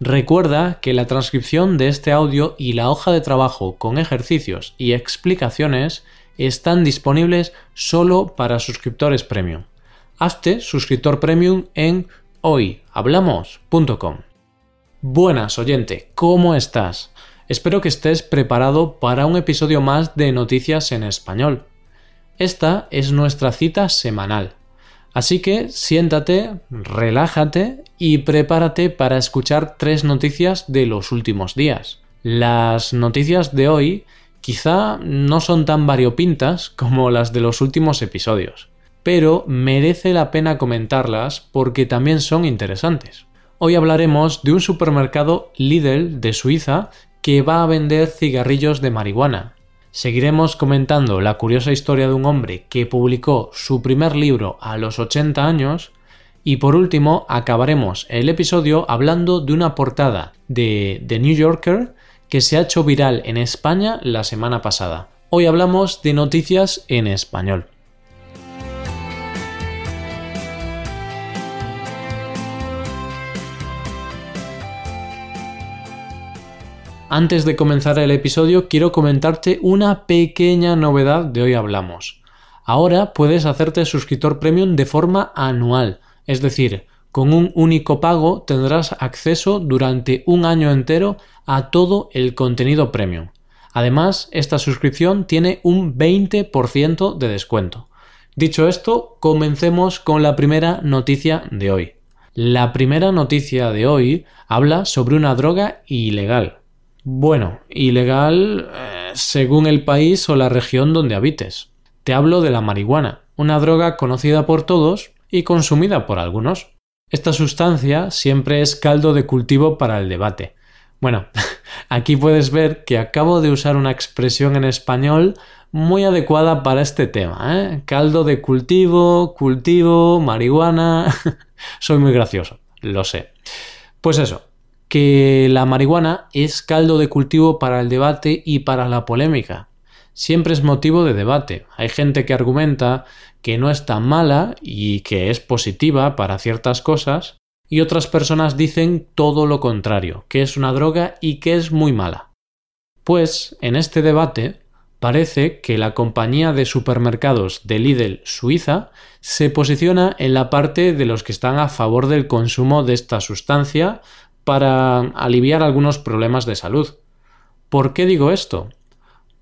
Recuerda que la transcripción de este audio y la hoja de trabajo con ejercicios y explicaciones están disponibles solo para suscriptores premium. Hazte suscriptor premium en hoyhablamos.com. Buenas oyente, ¿cómo estás? Espero que estés preparado para un episodio más de Noticias en Español. Esta es nuestra cita semanal. Así que siéntate, relájate y prepárate para escuchar tres noticias de los últimos días. Las noticias de hoy quizá no son tan variopintas como las de los últimos episodios, pero merece la pena comentarlas porque también son interesantes. Hoy hablaremos de un supermercado Lidl de Suiza que va a vender cigarrillos de marihuana. Seguiremos comentando la curiosa historia de un hombre que publicó su primer libro a los 80 años y por último acabaremos el episodio hablando de una portada de The New Yorker que se ha hecho viral en España la semana pasada. Hoy hablamos de noticias en español. Antes de comenzar el episodio quiero comentarte una pequeña novedad de hoy hablamos. Ahora puedes hacerte suscriptor premium de forma anual, es decir, con un único pago tendrás acceso durante un año entero a todo el contenido premium. Además, esta suscripción tiene un 20% de descuento. Dicho esto, comencemos con la primera noticia de hoy. La primera noticia de hoy habla sobre una droga ilegal. Bueno, ilegal eh, según el país o la región donde habites. Te hablo de la marihuana, una droga conocida por todos y consumida por algunos. Esta sustancia siempre es caldo de cultivo para el debate. Bueno, aquí puedes ver que acabo de usar una expresión en español muy adecuada para este tema. ¿eh? Caldo de cultivo, cultivo, marihuana. Soy muy gracioso, lo sé. Pues eso, que la marihuana es caldo de cultivo para el debate y para la polémica. Siempre es motivo de debate. Hay gente que argumenta que no es tan mala y que es positiva para ciertas cosas, y otras personas dicen todo lo contrario, que es una droga y que es muy mala. Pues en este debate parece que la compañía de supermercados de Lidl Suiza se posiciona en la parte de los que están a favor del consumo de esta sustancia para aliviar algunos problemas de salud. ¿Por qué digo esto?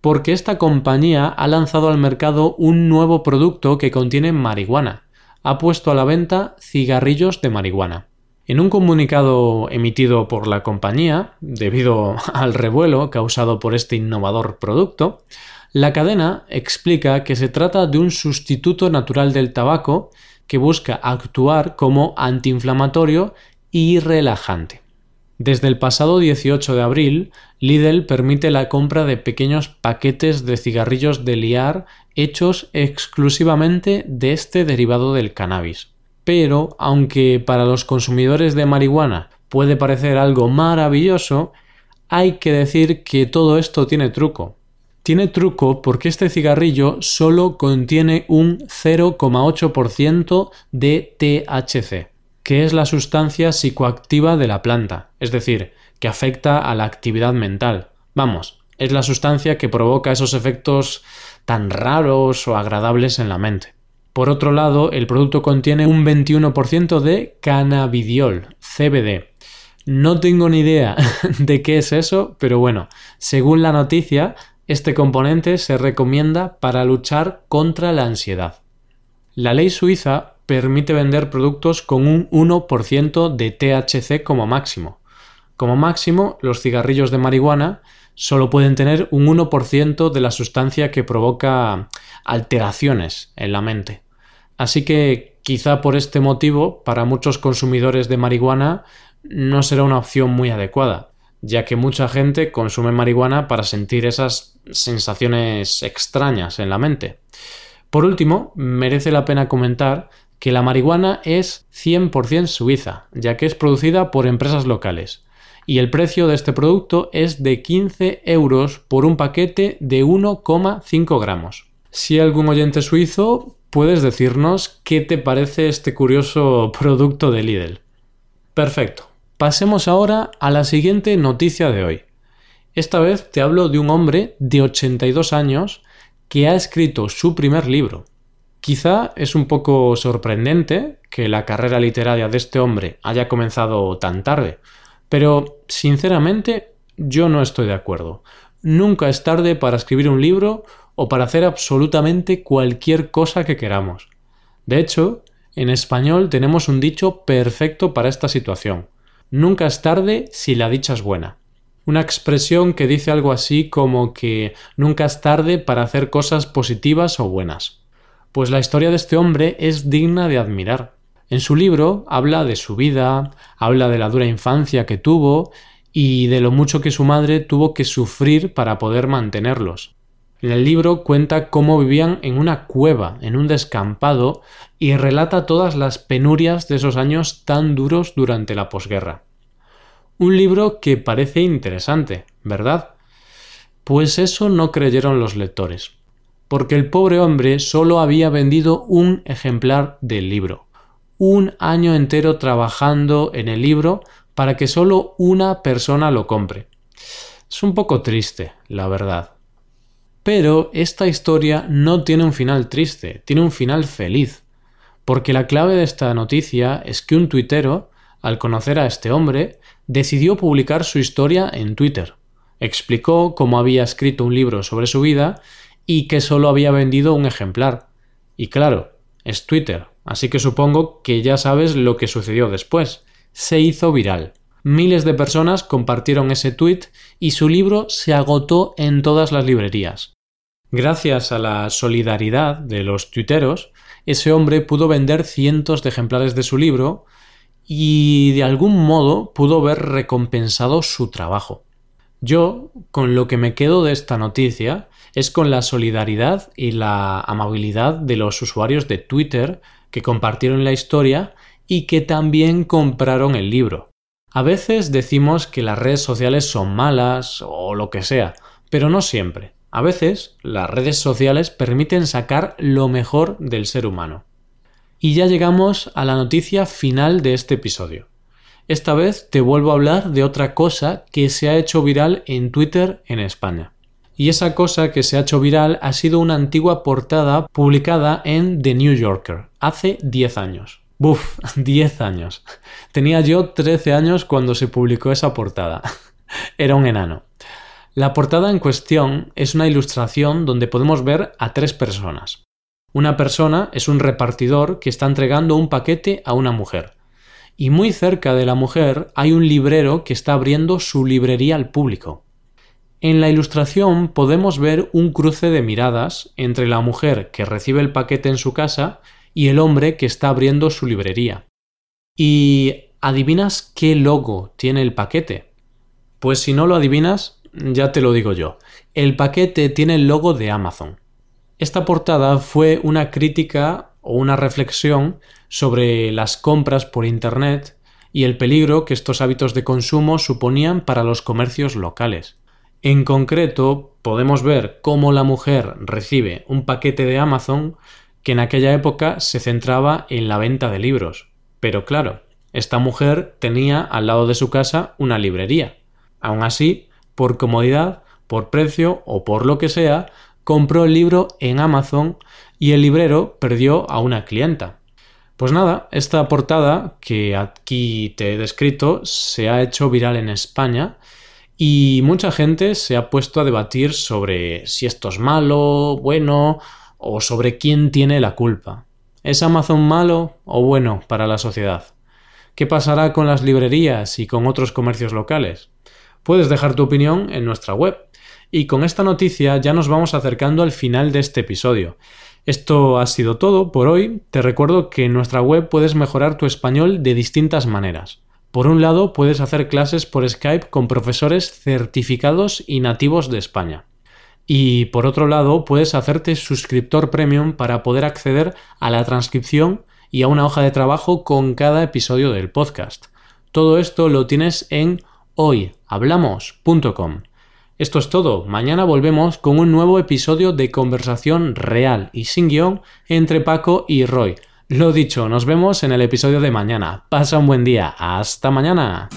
Porque esta compañía ha lanzado al mercado un nuevo producto que contiene marihuana. Ha puesto a la venta cigarrillos de marihuana. En un comunicado emitido por la compañía, debido al revuelo causado por este innovador producto, la cadena explica que se trata de un sustituto natural del tabaco que busca actuar como antiinflamatorio y relajante. Desde el pasado 18 de abril, Lidl permite la compra de pequeños paquetes de cigarrillos de liar hechos exclusivamente de este derivado del cannabis. Pero, aunque para los consumidores de marihuana puede parecer algo maravilloso, hay que decir que todo esto tiene truco. Tiene truco porque este cigarrillo solo contiene un 0,8% de THC que es la sustancia psicoactiva de la planta, es decir, que afecta a la actividad mental. Vamos, es la sustancia que provoca esos efectos tan raros o agradables en la mente. Por otro lado, el producto contiene un 21% de cannabidiol, CBD. No tengo ni idea de qué es eso, pero bueno, según la noticia, este componente se recomienda para luchar contra la ansiedad. La ley suiza permite vender productos con un 1% de THC como máximo. Como máximo, los cigarrillos de marihuana solo pueden tener un 1% de la sustancia que provoca alteraciones en la mente. Así que quizá por este motivo, para muchos consumidores de marihuana no será una opción muy adecuada. ya que mucha gente consume marihuana para sentir esas sensaciones extrañas en la mente. Por último, merece la pena comentar que la marihuana es 100% suiza, ya que es producida por empresas locales, y el precio de este producto es de 15 euros por un paquete de 1,5 gramos. Si algún oyente suizo, puedes decirnos qué te parece este curioso producto de Lidl. Perfecto. Pasemos ahora a la siguiente noticia de hoy. Esta vez te hablo de un hombre de 82 años que ha escrito su primer libro. Quizá es un poco sorprendente que la carrera literaria de este hombre haya comenzado tan tarde, pero sinceramente yo no estoy de acuerdo. Nunca es tarde para escribir un libro o para hacer absolutamente cualquier cosa que queramos. De hecho, en español tenemos un dicho perfecto para esta situación. Nunca es tarde si la dicha es buena. Una expresión que dice algo así como que nunca es tarde para hacer cosas positivas o buenas. Pues la historia de este hombre es digna de admirar. En su libro habla de su vida, habla de la dura infancia que tuvo y de lo mucho que su madre tuvo que sufrir para poder mantenerlos. En el libro cuenta cómo vivían en una cueva, en un descampado, y relata todas las penurias de esos años tan duros durante la posguerra. Un libro que parece interesante, ¿verdad? Pues eso no creyeron los lectores, porque el pobre hombre solo había vendido un ejemplar del libro, un año entero trabajando en el libro para que solo una persona lo compre. Es un poco triste, la verdad. Pero esta historia no tiene un final triste, tiene un final feliz. Porque la clave de esta noticia es que un tuitero, al conocer a este hombre, decidió publicar su historia en Twitter. Explicó cómo había escrito un libro sobre su vida y que solo había vendido un ejemplar. Y claro, es Twitter, así que supongo que ya sabes lo que sucedió después. Se hizo viral. Miles de personas compartieron ese tweet y su libro se agotó en todas las librerías. Gracias a la solidaridad de los tuiteros, ese hombre pudo vender cientos de ejemplares de su libro y de algún modo pudo ver recompensado su trabajo. Yo, con lo que me quedo de esta noticia, es con la solidaridad y la amabilidad de los usuarios de Twitter que compartieron la historia y que también compraron el libro. A veces decimos que las redes sociales son malas o lo que sea, pero no siempre. A veces, las redes sociales permiten sacar lo mejor del ser humano. Y ya llegamos a la noticia final de este episodio. Esta vez te vuelvo a hablar de otra cosa que se ha hecho viral en Twitter en España. Y esa cosa que se ha hecho viral ha sido una antigua portada publicada en The New Yorker hace 10 años. Buf, 10 años. Tenía yo 13 años cuando se publicó esa portada. Era un enano. La portada en cuestión es una ilustración donde podemos ver a tres personas. Una persona es un repartidor que está entregando un paquete a una mujer. Y muy cerca de la mujer hay un librero que está abriendo su librería al público. En la ilustración podemos ver un cruce de miradas entre la mujer que recibe el paquete en su casa y el hombre que está abriendo su librería. ¿Y adivinas qué logo tiene el paquete? Pues si no lo adivinas, ya te lo digo yo. El paquete tiene el logo de Amazon. Esta portada fue una crítica o una reflexión sobre las compras por Internet y el peligro que estos hábitos de consumo suponían para los comercios locales. En concreto, podemos ver cómo la mujer recibe un paquete de Amazon que en aquella época se centraba en la venta de libros. Pero claro, esta mujer tenía al lado de su casa una librería. Aún así, por comodidad, por precio o por lo que sea, compró el libro en Amazon y el librero perdió a una clienta. Pues nada, esta portada que aquí te he descrito se ha hecho viral en España y mucha gente se ha puesto a debatir sobre si esto es malo, bueno o sobre quién tiene la culpa. ¿Es Amazon malo o bueno para la sociedad? ¿Qué pasará con las librerías y con otros comercios locales? Puedes dejar tu opinión en nuestra web. Y con esta noticia ya nos vamos acercando al final de este episodio. Esto ha sido todo por hoy. Te recuerdo que en nuestra web puedes mejorar tu español de distintas maneras. Por un lado, puedes hacer clases por Skype con profesores certificados y nativos de España. Y por otro lado, puedes hacerte suscriptor premium para poder acceder a la transcripción y a una hoja de trabajo con cada episodio del podcast. Todo esto lo tienes en hoyhablamos.com. Esto es todo. Mañana volvemos con un nuevo episodio de conversación real y sin guion entre Paco y Roy. Lo dicho, nos vemos en el episodio de mañana. Pasa un buen día. Hasta mañana.